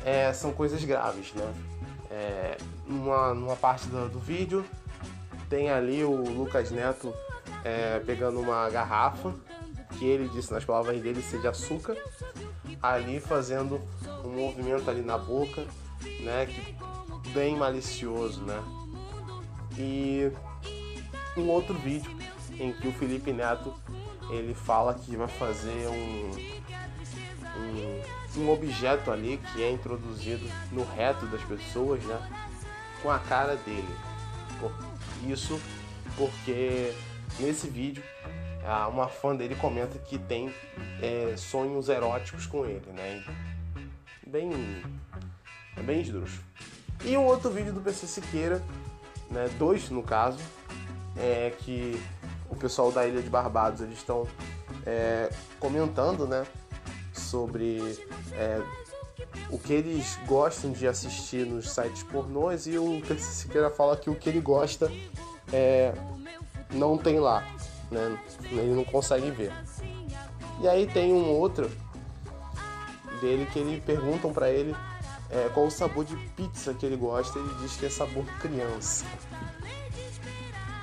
Speaker 1: é, são coisas graves, né? É, numa, numa parte do, do vídeo tem ali o Lucas Neto é, pegando uma garrafa que ele disse nas palavras dele ser de açúcar, ali fazendo um movimento ali na boca, né, que bem malicioso, né? E um outro vídeo em que o Felipe Neto ele fala que vai fazer um, um, um objeto ali que é introduzido no reto das pessoas, né? Com a cara dele. Isso porque Nesse vídeo, uma fã dele comenta que tem é, sonhos eróticos com ele, né? Bem. É bem esdrúxulo. E um outro vídeo do PC Siqueira, né? Dois no caso, é que o pessoal da Ilha de Barbados eles estão é, comentando, né? Sobre é, o que eles gostam de assistir nos sites pornôs e o PC Siqueira fala que o que ele gosta é não tem lá, né? Ele não consegue ver. E aí tem um outro dele que ele perguntam para ele é, qual o sabor de pizza que ele gosta. Ele diz que é sabor criança.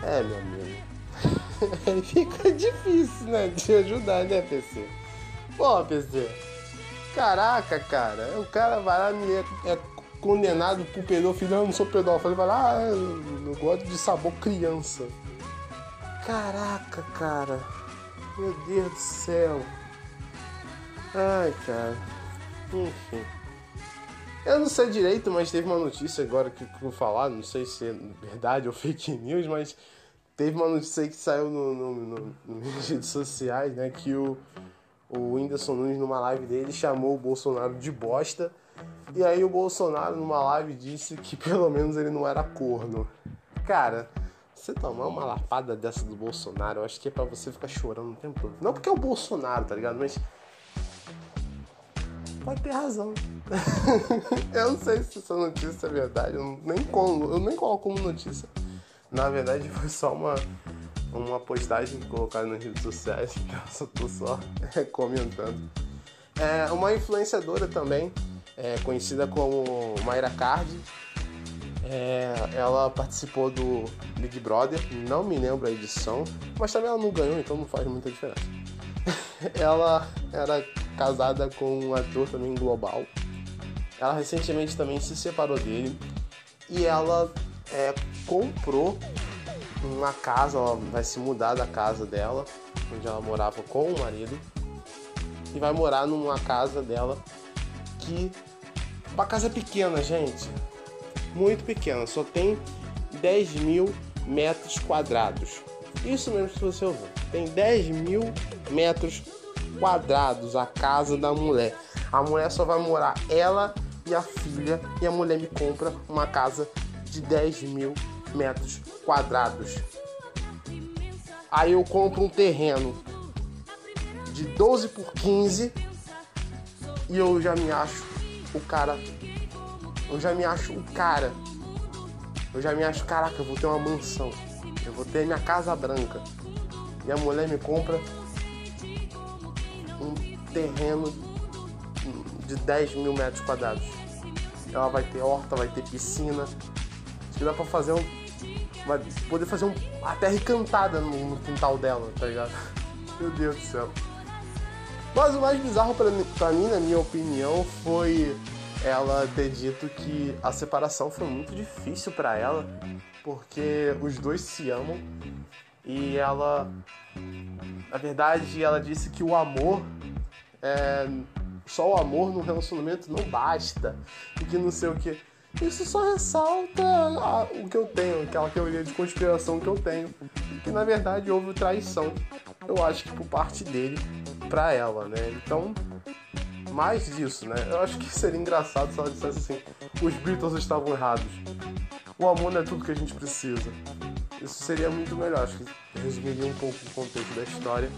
Speaker 1: É, meu amigo. Aí fica difícil, né? De ajudar, né, PC? Pô, PC. Caraca, cara. O cara vai lá e é, condenado por pedófilo. Eu não sou pedófilo. Ele vai lá, ah, eu gosto de sabor criança. Caraca, cara. Meu Deus do céu. Ai, cara. Enfim. Eu não sei direito, mas teve uma notícia agora que eu vou falar, não sei se é verdade ou fake news, mas teve uma notícia aí que saiu no, no, no nas redes sociais, né? Que o, o Whindersson Nunes, numa live dele, chamou o Bolsonaro de bosta. E aí o Bolsonaro, numa live, disse que pelo menos ele não era corno. Cara, você tomar uma lapada dessa do Bolsonaro, eu acho que é pra você ficar chorando o tempo todo. Não porque é o Bolsonaro, tá ligado? Mas. Pode ter razão. eu não sei se essa notícia é verdade, eu nem, como, eu nem coloco como notícia. Na verdade, foi só uma, uma postagem que colocaram nas redes sociais, então eu só tô só comentando. É, uma influenciadora também, é, conhecida como Mayra Card, É, ela participou do Big Brother, não me lembro a edição, mas também ela não ganhou, então não faz muita diferença. ela era casada com um ator também global. Ela recentemente também se separou dele e ela é, comprou uma casa, ela vai se mudar da casa dela, onde ela morava com o marido, e vai morar numa casa dela que. Uma casa pequena, gente. Muito pequena, só tem 10 mil metros quadrados. Isso mesmo que você ouviu. Tem 10 mil metros quadrados a casa da mulher. A mulher só vai morar ela e a filha, e a mulher me compra uma casa de 10 mil metros quadrados. Aí eu compro um terreno de 12 por 15 e eu já me acho o cara. Eu já me acho o cara. Eu já me acho, caraca, eu vou ter uma mansão. Eu vou ter minha casa branca. E a mulher me compra um terreno de 10 mil metros quadrados. Ela vai ter horta, vai ter piscina. Acho que dá pra fazer um. Vai poder fazer um, a terra encantada no, no quintal dela, tá ligado? Meu Deus do céu. Mas o mais bizarro pra, pra mim, na minha opinião, foi ela ter dito que a separação foi muito difícil pra ela, porque os dois se amam e ela. Na verdade, ela disse que o amor é, só o amor no relacionamento não basta e que não sei o que. Isso só ressalta a- o que eu tenho, aquela teoria de conspiração que eu tenho, que na verdade houve traição. Eu acho que por parte dele pra ela, né? Então, mais disso, né? Eu acho que seria engraçado se ela dissesse assim: os Beatles estavam errados. O amor não é tudo que a gente precisa. Isso seria muito melhor, acho que resumiria um pouco o contexto da história.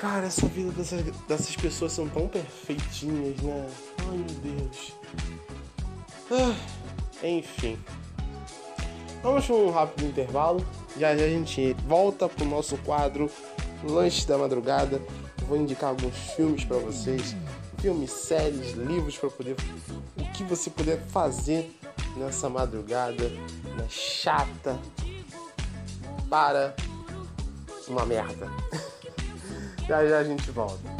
Speaker 1: Cara, essa vida dessas, dessas pessoas são tão perfeitinhas, né? Ai meu Deus. Ah, enfim. Vamos para um rápido intervalo. Já já a gente volta pro nosso quadro Lanche da Madrugada. Vou indicar alguns filmes para vocês. Filmes, séries, livros para poder. O que você puder fazer nessa madrugada, né, chata, para uma merda. Já já a gente volta.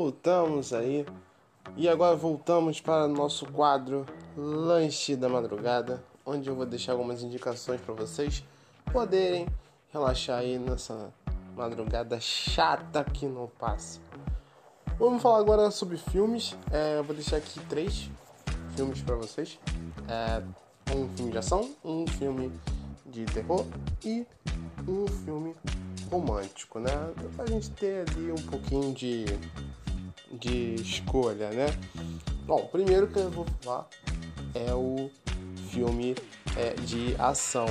Speaker 1: Voltamos aí. E agora voltamos para o nosso quadro Lanche da Madrugada, onde eu vou deixar algumas indicações para vocês poderem relaxar aí nessa madrugada chata que não passa. Vamos falar agora sobre filmes. É, eu vou deixar aqui três filmes para vocês. É, um filme de ação, um filme de terror e um filme romântico, né? Pra gente ter ali um pouquinho de, de escolha, né? Bom, o primeiro que eu vou falar é o filme é, de ação.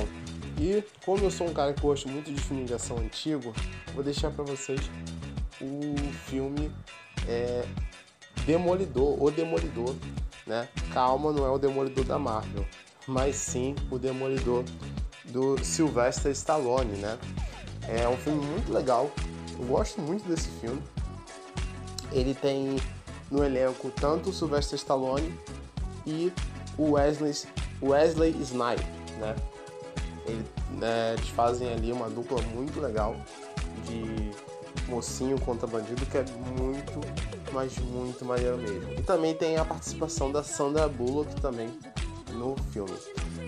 Speaker 1: E como eu sou um cara que gosta muito de filme de ação antigo, vou deixar para vocês o filme é, Demolidor, o Demolidor, né? Calma, não é o Demolidor da Marvel, mas sim o Demolidor do Sylvester Stallone, né? É um filme muito legal. Eu gosto muito desse filme. Ele tem no elenco tanto o Sylvester Stallone e o Wesley, Wesley Snipes, né? Ele, né, eles fazem ali uma dupla muito legal de mocinho contra bandido que é muito, mas muito maneiro mesmo. E também tem a participação da Sandra Bullock também no filme.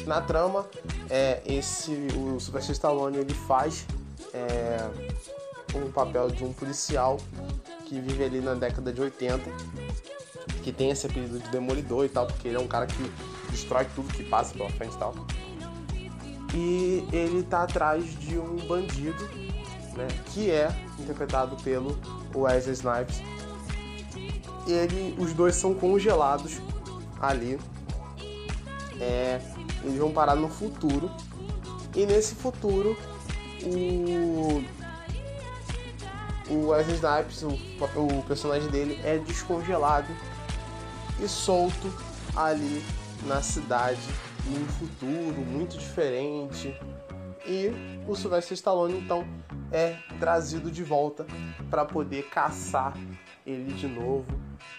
Speaker 1: Na trama, é esse o Sylvester Stallone ele faz é, um papel de um policial que vive ali na década de 80, que tem esse apelido de demolidor e tal, porque ele é um cara que destrói tudo que passa pela frente e tal. E ele tá atrás de um bandido, né, que é interpretado pelo Wesley Snipes. Ele, os dois são congelados ali. É, eles vão parar no futuro. E nesse futuro, o, o Wesley Snipes, o, o personagem dele, é descongelado e solto ali na cidade em um futuro muito diferente. E o Sylvester Stallone então é trazido de volta para poder caçar ele de novo.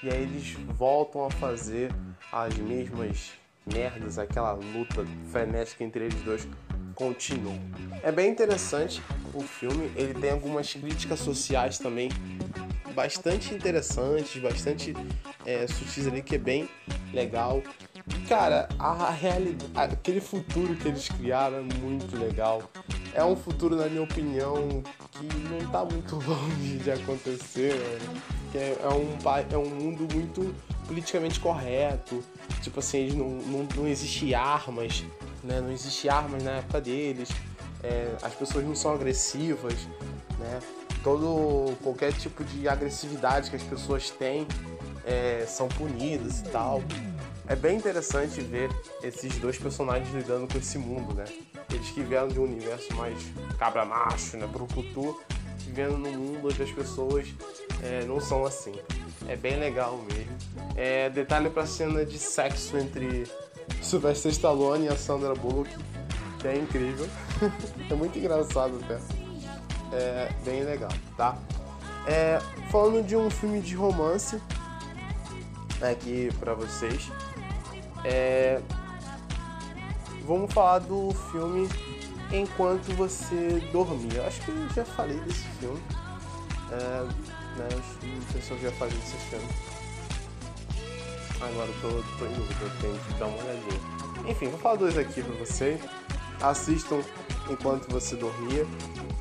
Speaker 1: E aí eles voltam a fazer as mesmas merdas, aquela luta frenética entre eles dois continua. É bem interessante o filme, ele tem algumas críticas sociais também bastante interessantes, bastante é, sutis ali, que é bem legal. Cara, a realidade, aquele futuro que eles criaram é muito legal. É um futuro, na minha opinião, que não tá muito longe de acontecer. Né? Que é, é, um, é um mundo muito politicamente correto. Tipo assim, não, não, não existe armas, né? Não existe armas na época deles. É, as pessoas não são agressivas, né? Todo qualquer tipo de agressividade que as pessoas têm é, são punidas e tal. É bem interessante ver esses dois personagens lidando com esse mundo, né? Eles que vieram de um universo mais cabra macho, né? Brucutu, vivendo num mundo onde as pessoas é, não são assim. É bem legal mesmo. É, detalhe pra cena de sexo entre Sylvester Stallone e a Sandra Bullock, que é incrível. é muito engraçado até. É bem legal, tá? É, falando de um filme de romance aqui pra vocês. É, vamos falar do filme Enquanto Você Dormia. Acho que eu já falei desse filme. É, né, se eu já falei desse filme. Agora eu tô, tô em dúvida, eu tenho que dar uma olhadinha. Enfim, vou falar dois aqui pra vocês. Assistam Enquanto Você Dormia.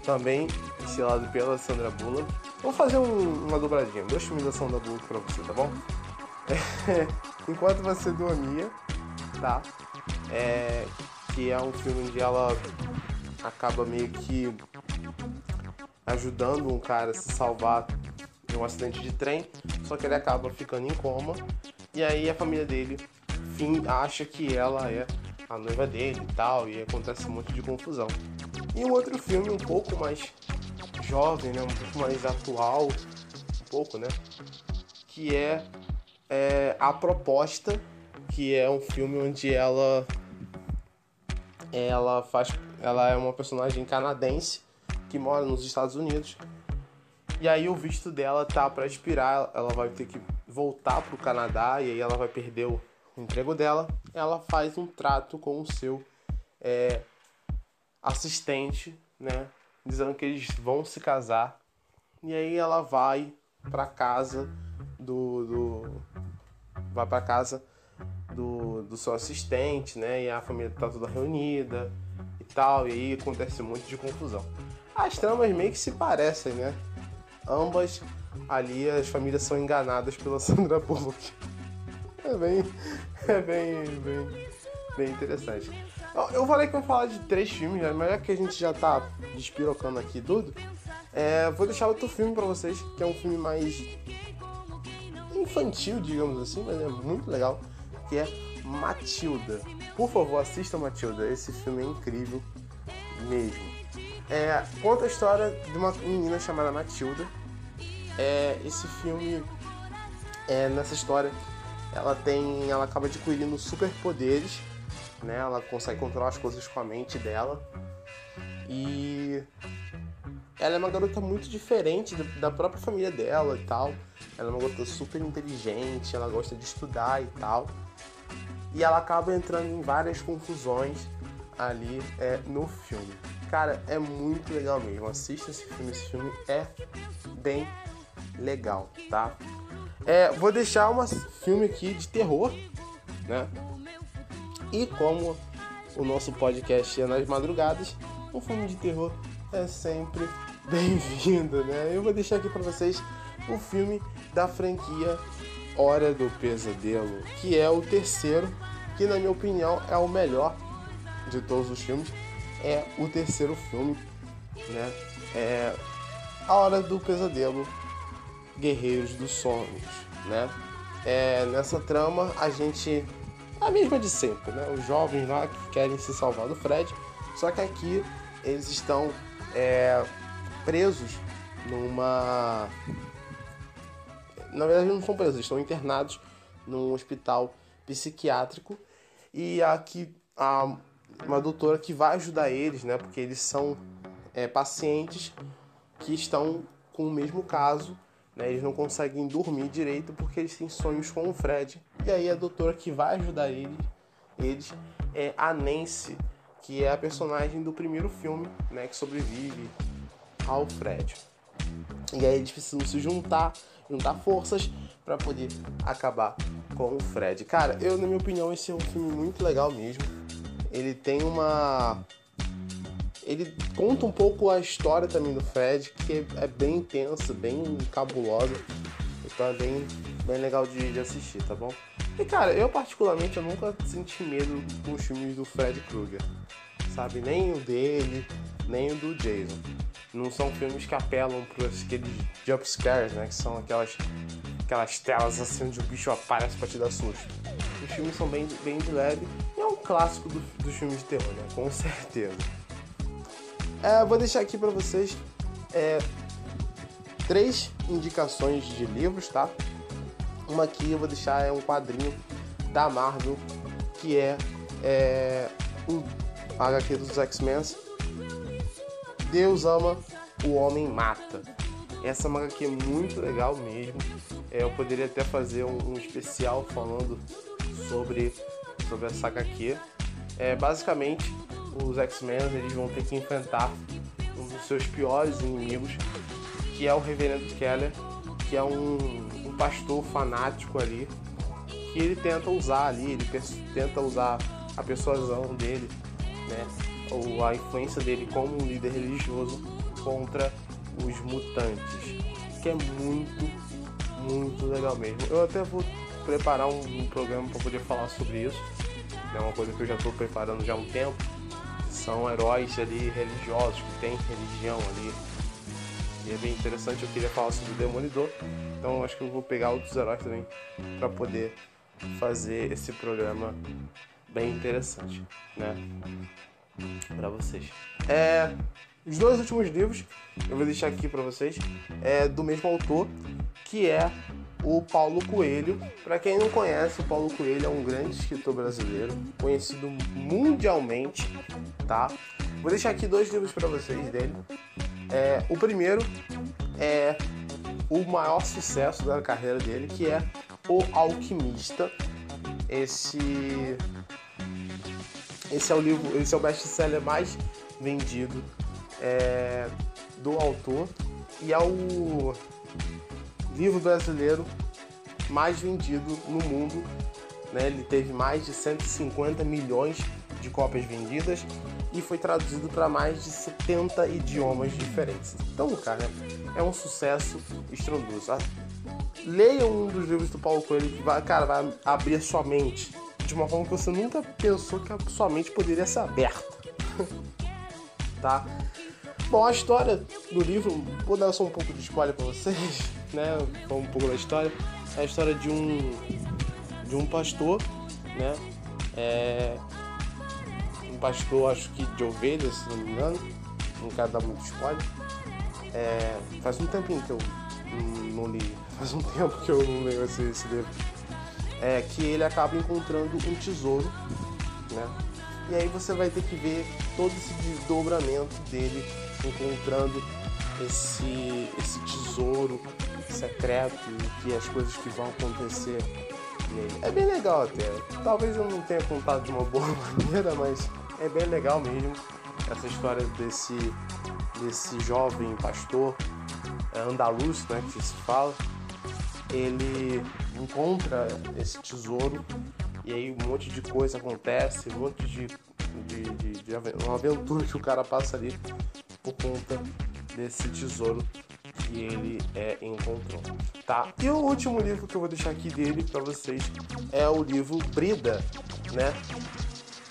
Speaker 1: Também estilado pela Sandra Bullock. Vou fazer um, uma dobradinha. Dois filmes da Sandra Bullock pra você, tá bom? É, Enquanto Você Dormia, tá? É, que é um filme onde ela acaba meio que ajudando um cara a se salvar de um acidente de trem, só que ele acaba ficando em coma e aí a família dele fim, acha que ela é a noiva dele e tal, e acontece um monte de confusão. E um outro filme um pouco mais jovem, né, um pouco mais atual, um pouco, né, que é, é A Proposta, que é um filme onde ela ela faz ela é uma personagem canadense que mora nos Estados Unidos. E aí o visto dela tá para expirar, ela vai ter que voltar pro Canadá e aí ela vai perder o emprego dela. Ela faz um trato com o seu é, assistente, né, dizendo que eles vão se casar. E aí ela vai pra casa do. do vai pra casa do, do seu assistente, né? E a família tá toda reunida e tal, e aí acontece um monte de confusão. As tramas meio que se parecem, né? Ambas ali as famílias são enganadas pela Sandra Bullock. É bem, é bem, bem, bem interessante. Eu- falei que eu vou falar de três filmes, né? mas já que a gente já tá despirocando aqui tudo, é, vou deixar outro filme pra vocês, que é um filme mais infantil, digamos assim, mas é muito legal, que é Matilda. Por favor, assista Matilda, esse filme é incrível mesmo. É, conta a história de uma menina chamada Matilda. É, esse filme, é, nessa história, ela tem, ela acaba adquirindo superpoderes, né? Ela consegue controlar as coisas com a mente dela e ela é uma garota muito diferente da- própria família dela e tal. Ela é uma garota super inteligente, ela gosta de estudar e tal. E ela acaba entrando em várias confusões ali é, no filme. Cara, é muito legal mesmo. Assista esse filme, esse filme é bem legal, tá? É, vou deixar um filme aqui de terror, né? E como o nosso podcast é nas madrugadas, um filme de terror é sempre bem-vindo, né? Eu vou deixar aqui pra vocês o filme da franquia Hora do Pesadelo, que é o terceiro, que na minha opinião é o melhor de todos os filmes. É o terceiro filme, né? É A Hora do Pesadelo, Guerreiros dos Sonhos, né? É, nessa trama a gente a mesma de sempre, né? Os jovens lá que querem se salvar do Fred, só que aqui eles estão é, presos numa. Na verdade, não são presos, estão internados num hospital psiquiátrico e aqui há uma doutora que vai ajudar eles, né? Porque eles são é, pacientes que estão com o mesmo caso, né? Eles não conseguem dormir direito porque eles têm sonhos com o Fred. E aí a doutora que vai ajudar eles, eles é a Nancy, que é a personagem do primeiro filme, né? Que sobrevive ao Fred. E aí eles precisam se juntar, juntar forças para poder acabar com o Fred. Cara, eu na minha opinião esse é um filme muito legal mesmo. Ele tem uma ele conta um pouco a história também do Fred, que é bem intensa, bem cabulosa. Então é bem, bem legal de, de assistir, tá bom? E cara, eu particularmente eu nunca senti medo com os filmes do Fred Krueger. Sabe? Nem o dele, nem o do Jason. Não são filmes que apelam para aqueles jumpscares, né? Que são aquelas, aquelas telas assim onde o bicho aparece pra te dar susto. Os filmes são bem, bem de leve e é um clássico do, dos filmes de terror, né? Com certeza. É, vou deixar aqui para vocês é, três indicações de livros, tá? Uma aqui eu vou deixar é um quadrinho da Marvel que é, é um HQ dos X-Men. Deus ama, o homem mata. Essa é muito legal mesmo. É, eu poderia até fazer um, um especial falando sobre, sobre essa HQ. É, basicamente, os X-Men eles vão ter que enfrentar um dos seus piores inimigos, que é o Reverendo Keller, que é um, um pastor fanático ali, que ele tenta usar ali, ele tenta usar a persuasão dele, né, ou a influência dele como um líder religioso contra os mutantes, que é muito, muito legal mesmo. Eu até vou preparar um, um programa para poder falar sobre isso, é uma coisa que eu já estou preparando já há um tempo. São heróis ali religiosos que têm religião ali. E é bem interessante, eu queria falar sobre o Demolidor. Então acho que eu vou pegar outros heróis também para poder fazer esse programa bem interessante, né? Para vocês. É, os dois últimos livros eu vou deixar aqui para vocês é do mesmo autor, que é o Paulo Coelho. Para quem não conhece, o Paulo Coelho é um grande escritor brasileiro, conhecido mundialmente, tá? Vou deixar aqui dois livros para vocês dele. É, o primeiro é o maior sucesso da carreira dele, que é O Alquimista. Esse esse é o livro, esse é o best-seller mais vendido é, do autor e é o livro brasileiro mais vendido no mundo. Né? Ele teve mais de 150 milhões de cópias vendidas e foi traduzido para mais de 70 idiomas diferentes. Então, cara, é um sucesso estrondoso. Ah, Leia um dos livros do Paulo Coelho que vai, cara, vai abrir sua mente de uma forma que você nunca pensou que a sua mente poderia ser aberta. tá? Bom, a história do livro, vou dar só um pouco de spoiler pra vocês, né? Um pouco da história. É a história de um de um pastor, né? É, um pastor, acho que de ovelhas, se não me engano. Não quero dar muito spoiler. É, faz um tempinho que eu não li. Faz um tempo que eu não leio esse, esse livro. É que ele acaba encontrando um tesouro, né? E aí você vai ter que ver todo esse desdobramento dele encontrando esse, esse tesouro secreto e as coisas que vão acontecer nele. É bem legal até. Talvez eu não tenha contado de uma boa maneira, mas é bem legal mesmo essa história desse, desse jovem pastor é, andaluz, né, que se fala. Ele encontra esse tesouro e aí um monte de coisa acontece, um monte de, de, de, de uma aventura que o cara passa ali por conta desse tesouro que ele é, encontrou, tá? E o último livro que eu vou deixar aqui dele para vocês é o livro Brida, né?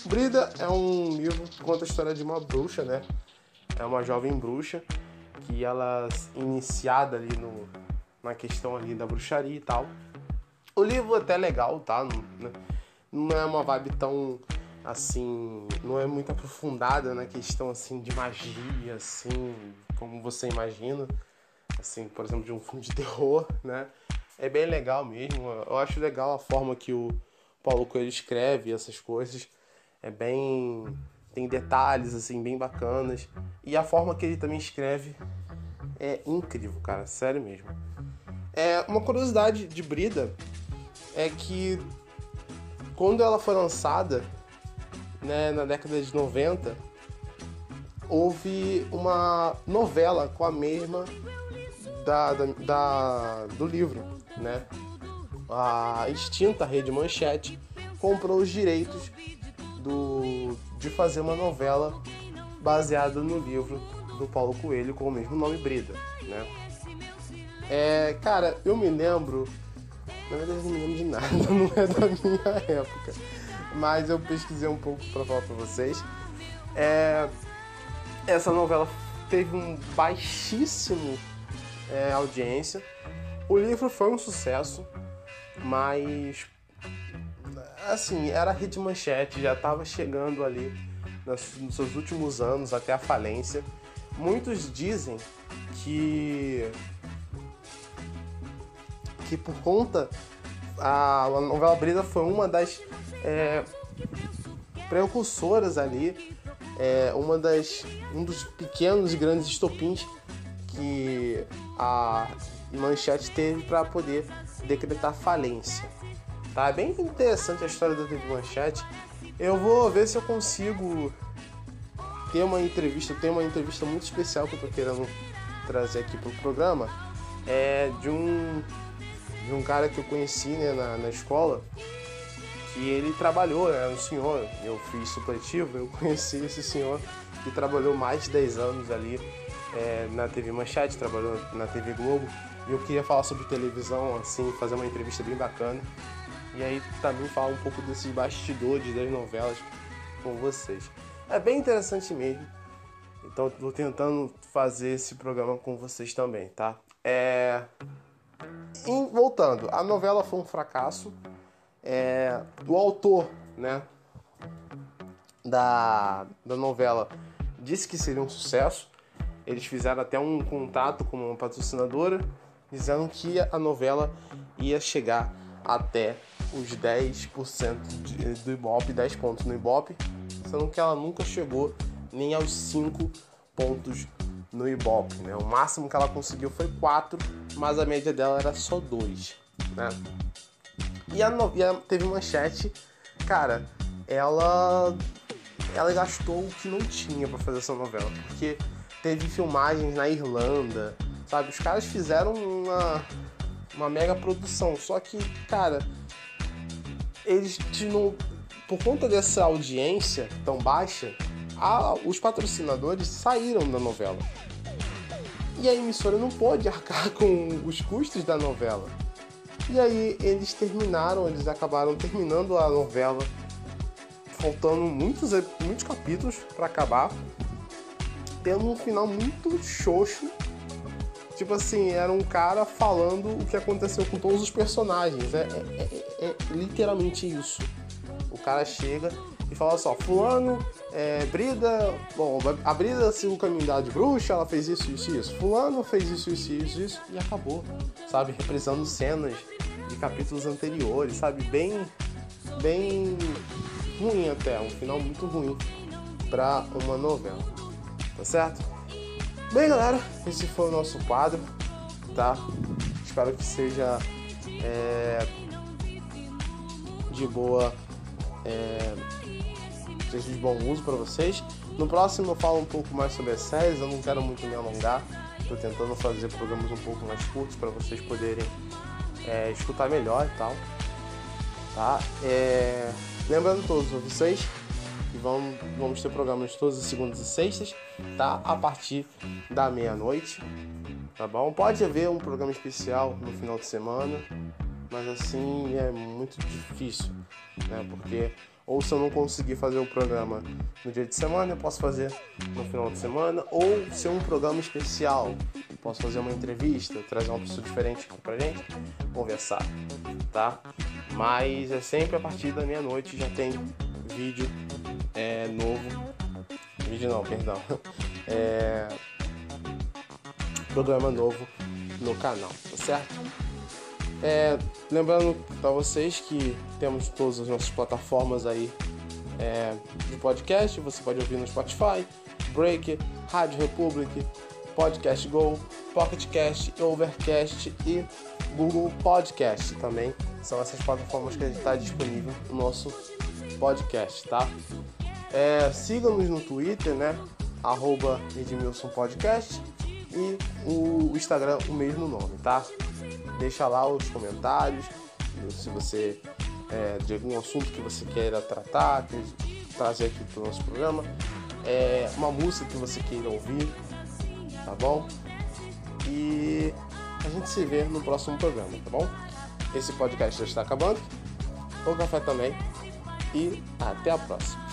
Speaker 1: Brida é um livro que conta a história de uma bruxa, né? É uma jovem bruxa que ela iniciada ali no, na questão ali da bruxaria e tal. O livro é até legal, tá? Não, né? não é uma vibe tão assim, não é muito aprofundada na questão assim de magia, assim, como você imagina, assim, por exemplo, de um filme de terror, né? É bem legal mesmo. Eu acho legal a forma que o Paulo Coelho escreve essas coisas. É bem tem detalhes assim bem bacanas e a forma que ele também escreve é incrível, cara, sério mesmo. É uma curiosidade de Brida é que quando ela foi lançada, né, na década de 90, houve uma novela com a mesma da, da, da, do livro, né? A extinta Rede Manchete comprou os direitos do, de fazer uma novela baseada no livro do Paulo Coelho com o mesmo nome Brida, né? É, cara, eu me lembro, na verdade eu não me lembro de nada, não é da minha época, mas eu pesquisei um pouco para falar para vocês. É, essa novela teve um baixíssimo é, audiência. O livro foi um sucesso, mas assim, era rede manchete, já estava chegando ali nos seus últimos anos até a falência. Muitos dizem que que por conta a, a novela Brisa foi uma das é, precursoras ali, é, uma das um dos pequenos e grandes estopins que a Manchete teve para poder decretar falência. Tá bem interessante a história da TV Manchete. Eu vou ver se eu consigo ter uma entrevista, tem uma entrevista muito especial que eu tô querendo trazer aqui pro programa, é de um de um cara que eu conheci né, na, na escola, que ele trabalhou, era um senhor, eu fiz supletivo, eu conheci esse senhor que trabalhou mais de 10 anos ali é, na TV Manchete, trabalhou na TV Globo, e eu queria falar sobre televisão, assim, fazer uma entrevista bem bacana, e aí também falar um pouco desses bastidores das novelas com vocês. É bem interessante mesmo. Então estou tentando fazer esse programa com vocês também, tá? É... E, voltando, a novela foi um fracasso. É... O autor, né, da, da novela disse que seria um sucesso. Eles fizeram até um contato com uma patrocinadora, dizendo que a novela ia chegar até os 10% de, do Ibope, 10 pontos no Ibope, sendo que ela nunca chegou nem aos 5 pontos no Ibope. Né? O máximo que ela conseguiu foi 4, mas a média dela era só 2. Né? E, a, e a manchete, cara, ela ela gastou o que não tinha para fazer essa novela, porque teve filmagens na Irlanda, sabe? Os caras fizeram uma uma mega produção. Só que, cara, eles tinham. Por conta dessa audiência tão baixa, a- os patrocinadores saíram da novela. E a emissora não pôde arcar com os custos da novela. E aí eles terminaram, eles acabaram terminando a novela, faltando muitos, muitos capítulos para acabar, tendo um final muito xoxo. Tipo assim, era um cara falando o que aconteceu com todos os personagens. É, é- é- é literalmente isso. O cara chega e fala só, fulano, é, Brida, bom, a Brida seguiu o caminho da de bruxa, ela fez isso, isso e isso. Fulano fez isso, isso, isso, isso, e acabou. Sabe? Reprisando cenas de capítulos anteriores, sabe? Bem, bem ruim até, um final muito ruim pra uma novela. Tá certo? Bem, galera, esse foi o nosso quadro, tá? Espero que seja é, de boa, é, seja de bom uso para vocês. No próximo eu falo um pouco mais sobre as séries, eu não quero muito me alongar, tô tentando fazer programas um pouco mais curtos para vocês poderem é, escutar melhor e tal, tá? É, lembrando todos vocês que vamos, vamos ter programas todas as segundas e sextas, tá? A partir da meia-noite, tá bom? Pode haver um programa especial no final de semana, mas assim é muito difícil, né? Porque ou se eu não conseguir fazer o programa no dia de semana, eu posso fazer no final de semana, ou ser um programa especial, posso fazer uma entrevista, trazer uma pessoa diferente aqui pra gente conversar, tá? Mas é sempre a partir da meia-noite já tem vídeo é, novo. Vídeo não, perdão. É, programa novo no canal, tá certo? É, lembrando para vocês que temos todas as nossas plataformas aí é, de podcast. Você pode ouvir no Spotify, Breaker, Rádio Republic, Podcast Go, Pocket Cast, Overcast e Google Podcast também. São essas plataformas que está disponível no nosso podcast, tá? É, Siga-nos no Twitter, né? Arroba Edmilson Podcast e o Instagram o mesmo nome, tá? Deixa lá os comentários, se você é, de algum assunto que você queira tratar, que trazer aqui para o nosso programa, é, uma música que você queira ouvir, tá bom? E a gente se vê no próximo programa, tá bom? Esse podcast já está acabando, o café também, e até a próxima.